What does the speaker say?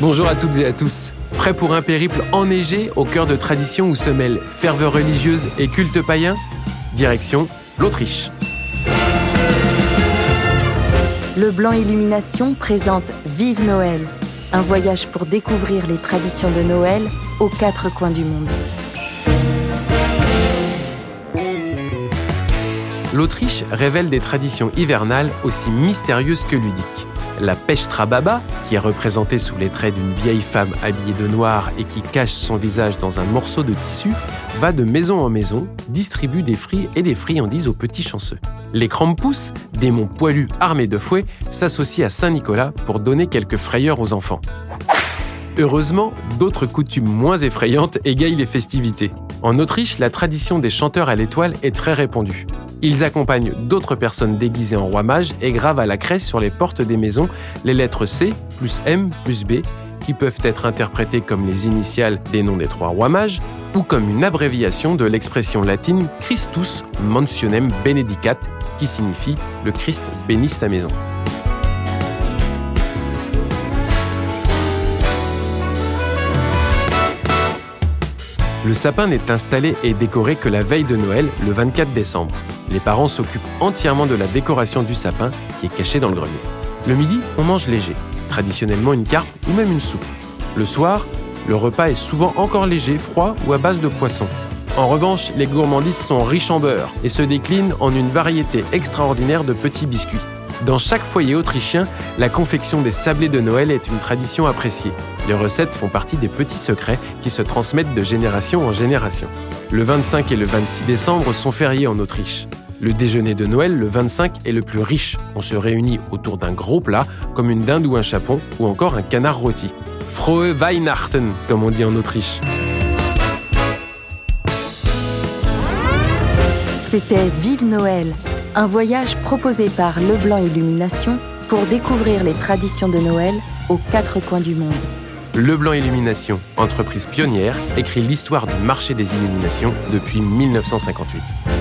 Bonjour à toutes et à tous. Prêt pour un périple enneigé au cœur de traditions où se mêlent ferveur religieuse et culte païen? Direction l'Autriche. Le Blanc Illumination présente Vive Noël, un voyage pour découvrir les traditions de Noël aux quatre coins du monde. L'Autriche révèle des traditions hivernales aussi mystérieuses que ludiques. La Pechtra Baba, qui est représentée sous les traits d'une vieille femme habillée de noir et qui cache son visage dans un morceau de tissu, va de maison en maison, distribue des fruits et des friandises aux petits chanceux. Les Krampus, démons poilus armés de fouets, s'associent à Saint-Nicolas pour donner quelques frayeurs aux enfants. Heureusement, d'autres coutumes moins effrayantes égayent les festivités. En Autriche, la tradition des chanteurs à l'étoile est très répandue. Ils accompagnent d'autres personnes déguisées en roi mage et gravent à la craie sur les portes des maisons les lettres C plus M plus B qui peuvent être interprétées comme les initiales des noms des trois rois mages ou comme une abréviation de l'expression latine Christus Mansionem Benedicat qui signifie le Christ bénisse ta maison. Le sapin n'est installé et décoré que la veille de Noël, le 24 décembre. Les parents s'occupent entièrement de la décoration du sapin qui est caché dans le grenier. Le midi, on mange léger, traditionnellement une carpe ou même une soupe. Le soir, le repas est souvent encore léger, froid ou à base de poisson. En revanche, les gourmandises sont riches en beurre et se déclinent en une variété extraordinaire de petits biscuits. Dans chaque foyer autrichien, la confection des sablés de Noël est une tradition appréciée. Les recettes font partie des petits secrets qui se transmettent de génération en génération. Le 25 et le 26 décembre sont fériés en Autriche. Le déjeuner de Noël, le 25, est le plus riche. On se réunit autour d'un gros plat, comme une dinde ou un chapon, ou encore un canard rôti. Frohe Weihnachten, comme on dit en Autriche. C'était Vive Noël, un voyage proposé par Leblanc Illumination pour découvrir les traditions de Noël aux quatre coins du monde. Leblanc Illumination, entreprise pionnière, écrit l'histoire du marché des illuminations depuis 1958.